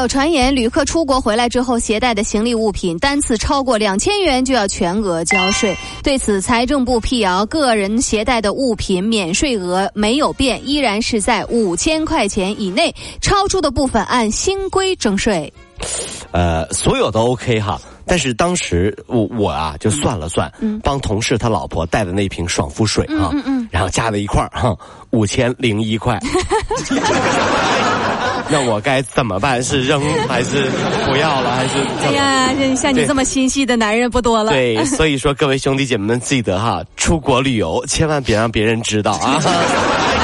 有传言，旅客出国回来之后携带的行李物品单次超过两千元就要全额交税。对此，财政部辟谣，个人携带的物品免税额没有变，依然是在五千块钱以内，超出的部分按新规征税。呃，所有都 OK 哈，但是当时我我啊就算了算，嗯帮同事他老婆带的那瓶爽肤水啊，然后加在一块儿哈，五千零一块。那我该怎么办？是扔还是不要了？还是？哎呀，像你这么心细的男人不多了。对，所以说各位兄弟姐妹们记得哈，出国旅游千万别让别人知道啊。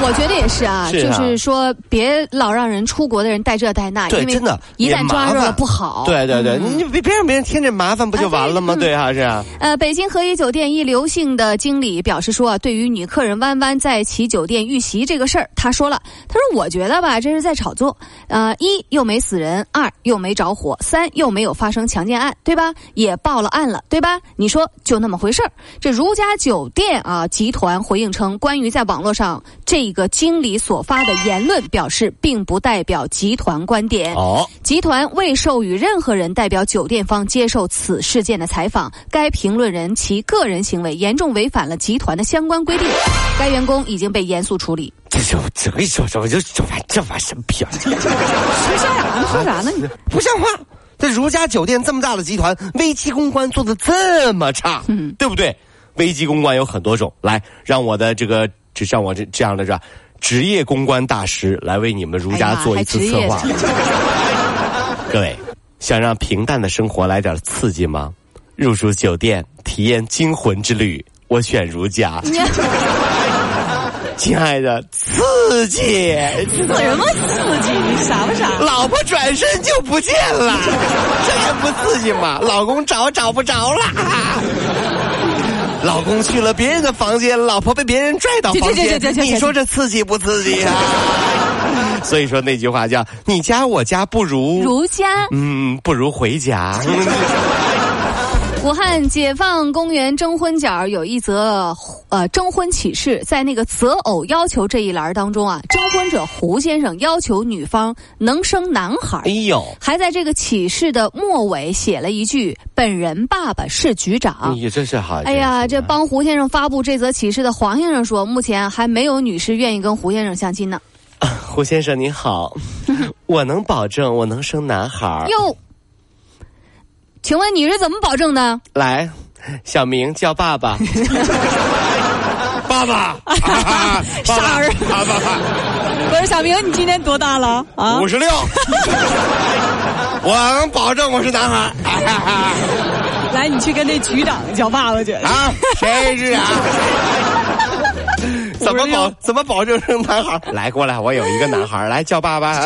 我觉得也是啊，就是说别老让人出国的人带这带那，对，真的，一旦抓住了不好。对对对，你别别让别人添这麻烦，不就完了吗？对啊，是啊。呃，北京和颐酒店一刘姓的经理表示说，对于女客人弯弯在其酒店遇袭这个事儿，他说了，他说我觉得吧，这是在炒作。呃，一又没死人，二又没着火，三又没有发生强奸案，对吧？也报了案了，对吧？你说就那么回事儿？这如家酒店啊集团回应称，关于在网络上这。一个经理所发的言论表示，并不代表集团观点。哦，集团未授予任何人代表酒店方接受此事件的采访。该评论人其个人行为严重违反了集团的相关规定。该员工已经被严肃处理。这就这个说什么就这玩这玩什么屁啊？说啥呢？说啥呢？你不像话！这如家酒店这么大的集团，危机公关做的这么差，嗯，对不对？危机公关有很多种，来让我的这个。就像我这这样的是吧？职业公关大师来为你们如家做一次策划。各位，想让平淡的生活来点刺激吗？入住酒店，体验惊魂之旅，我选如家。亲爱的，刺激！什么刺激？你傻不傻？老婆转身就不见了，这也不刺激吗？老公找找不着了。老公去了别人的房间，老婆被别人拽到房间，你说这刺激不刺激啊？所以说那句话叫“你家我家不如如家”，嗯，不如回家。武汉解放公园征婚角有一则呃征婚启事，在那个择偶要求这一栏当中啊，征婚者胡先生要求女方能生男孩。哎呦，还在这个启事的末尾写了一句：“本人爸爸是局长。”你真是好。哎呀，这帮胡先生发布这则启事的黄先生说，目前还没有女士愿意跟胡先生相亲呢。胡先生您好，我能保证我能生男孩。哟。请问你是怎么保证的？来，小明叫爸爸，爸爸，傻儿，爸爸，不是小明，你今年多大了？啊，五十六，我能保证我是男孩。来，你去跟那局长叫爸爸去。啊，谁是啊？怎么保？怎么保证生男孩？来，过来，我有一个男孩，来叫爸爸。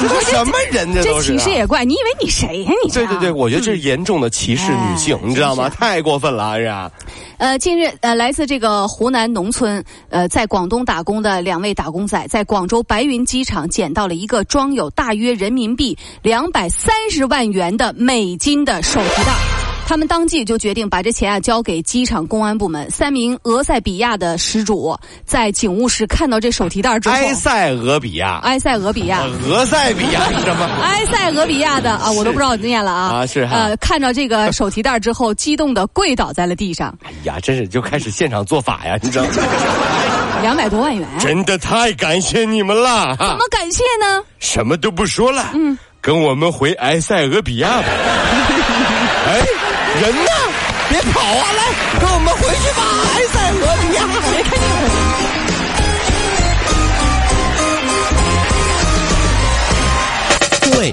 这都什么人？这都是。这歧视也怪，你以为你谁呀？你对对对，我觉得这是严重的歧视女性，你知道吗？太过分了，是啊。呃，近日，呃，来自这个湖南农村，呃，在广东打工的两位打工仔，在广州白云机场捡到了一个装有大约人民币两百三十万元的美金的手提袋。他们当即就决定把这钱啊交给机场公安部门。三名俄塞比亚的失主在警务室看到这手提袋之后，埃塞俄比亚，埃塞俄比亚，俄塞比亚是什么？埃塞俄比亚的啊，我都不知道念了啊。啊，是呃，看到这个手提袋之后，激动的跪倒在了地上。哎呀，真是就开始现场做法呀，你知道吗？两百多万元，真的太感谢你们了。怎么感谢呢？什么都不说了，嗯，跟我们回埃塞俄比亚吧。哎。人呢？别跑啊！来，跟我们回去吧，埃塞俄比亚。别看各位，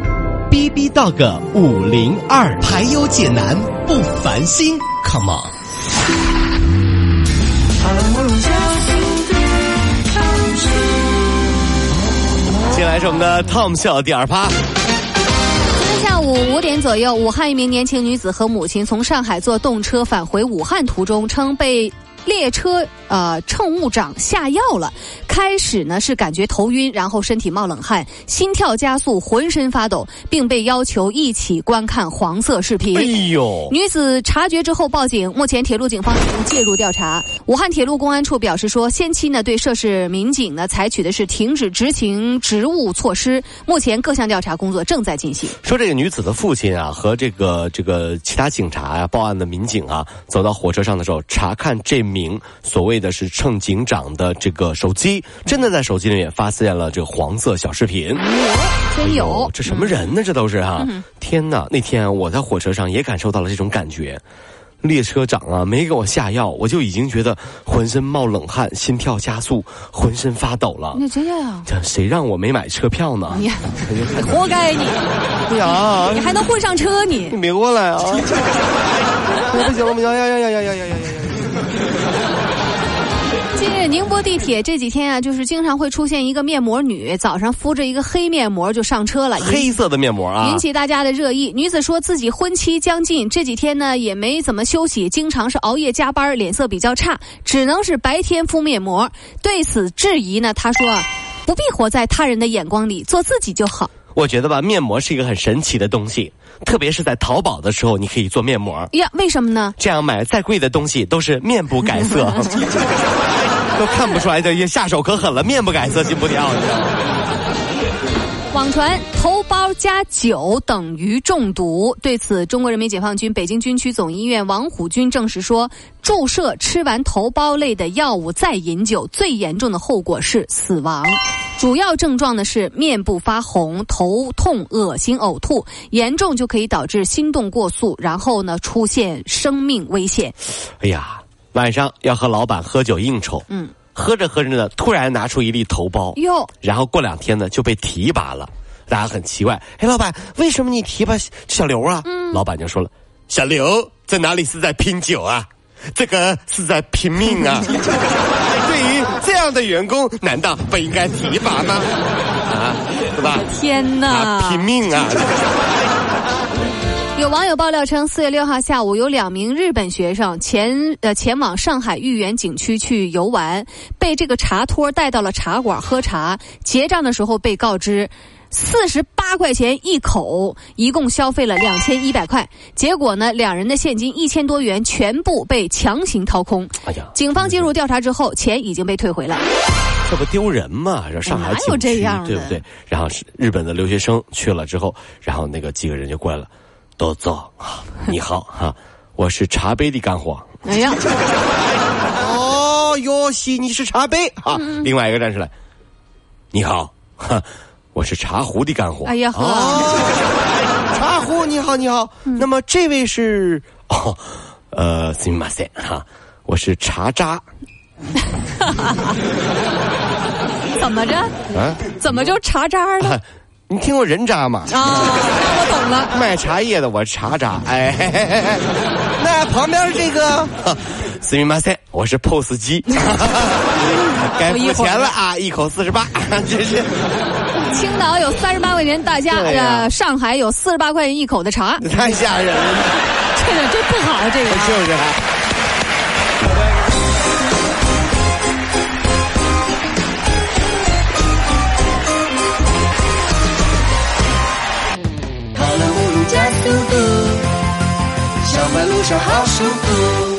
B B Dog 五零二，排忧解难不烦心，Come on。接下来是我们的 Tom 笑第二趴。今天下午五点左右，武汉一名年轻女子和母亲从上海坐动车返回武汉途中，称被列车呃乘务长下药了。开始呢是感觉头晕，然后身体冒冷汗，心跳加速，浑身发抖，并被要求一起观看黄色视频。哎呦，女子察觉之后报警，目前铁路警方已经介入调查。武汉铁路公安处表示说，先期呢对涉事民警呢采取的是停止执行职务措施，目前各项调查工作正在进行。说这个女子的父亲啊和这个这个其他警察呀、报案的民警啊，走到火车上的时候，查看这名所谓的是乘警长的这个手机真的在手机里面发现了这个黄色小视频。真有。这什么人呢？这都是哈。天呐那天我在火车上也感受到了这种感觉。列车长啊没给我下药我就已经觉得浑身冒冷汗心跳加速浑身发抖了。那真的呀这谁让我没买车票呢？你活该你。对呀。你还能混上车你。你别过来啊。我不行了不行呀呀呀呀呀呀呀呀宁波地铁这几天啊，就是经常会出现一个面膜女，早上敷着一个黑面膜就上车了，黑色的面膜啊引，起大家的热议。女子说自己婚期将近，这几天呢也没怎么休息，经常是熬夜加班，脸色比较差，只能是白天敷面膜。对此质疑呢，她说啊，不必活在他人的眼光里，做自己就好。我觉得吧，面膜是一个很神奇的东西，特别是在淘宝的时候，你可以做面膜，呀，为什么呢？这样买再贵的东西都是面不改色，都看不出来的，也下手可狠了，面不改色心不跳，你知道吗？网传头孢加酒等于中毒，对此，中国人民解放军北京军区总医院王虎军证实说，注射吃完头孢类的药物再饮酒，最严重的后果是死亡。主要症状呢是面部发红、头痛、恶心、呕吐，严重就可以导致心动过速，然后呢出现生命危险。哎呀，晚上要和老板喝酒应酬，嗯，喝着喝着呢，突然拿出一粒头孢，哟，然后过两天呢就被提拔了，大家很奇怪，哎，老板，为什么你提拔小刘啊？嗯老板就说了，小刘在哪里是在拼酒啊？这个是在拼命啊！对于这样的员工，难道不应该提拔吗？啊，是吧？天哪！啊，拼命啊！有网友爆料称，四月六号下午，有两名日本学生前呃前往上海豫园景区去游玩，被这个茶托带到了茶馆喝茶。结账的时候被告知，四十八块钱一口，一共消费了两千一百块。结果呢，两人的现金一千多元全部被强行掏空。哎呀，警方介入调查之后，钱已经被退回了。这不丢人吗？这上海哪有景区这样的对不对？然后是日本的留学生去了之后，然后那个几个人就过来了，豆子啊，你好哈、我是茶杯的干货。哎呀，哦哟西，你是茶杯啊！另外一个站出来，你好，哈，我是茶壶的干货。哎呀呵哦茶壶你好你好。那么这位是哦，呃，すみません哈，我是茶渣怎么着？啊。怎么就茶渣了？ 你听过人渣吗？啊，我懂了。卖茶叶的我是茶渣，哎，嘿嘿嘿嘿那旁边这个，すみません，我是 POS 机，该付钱了啊，一口四十八，这是青岛有三十八块钱大价，对呀呃，上海有四十八块钱一口的茶，太吓人了，这个真不好，这个啊。是 嘟嘟小白路上好舒服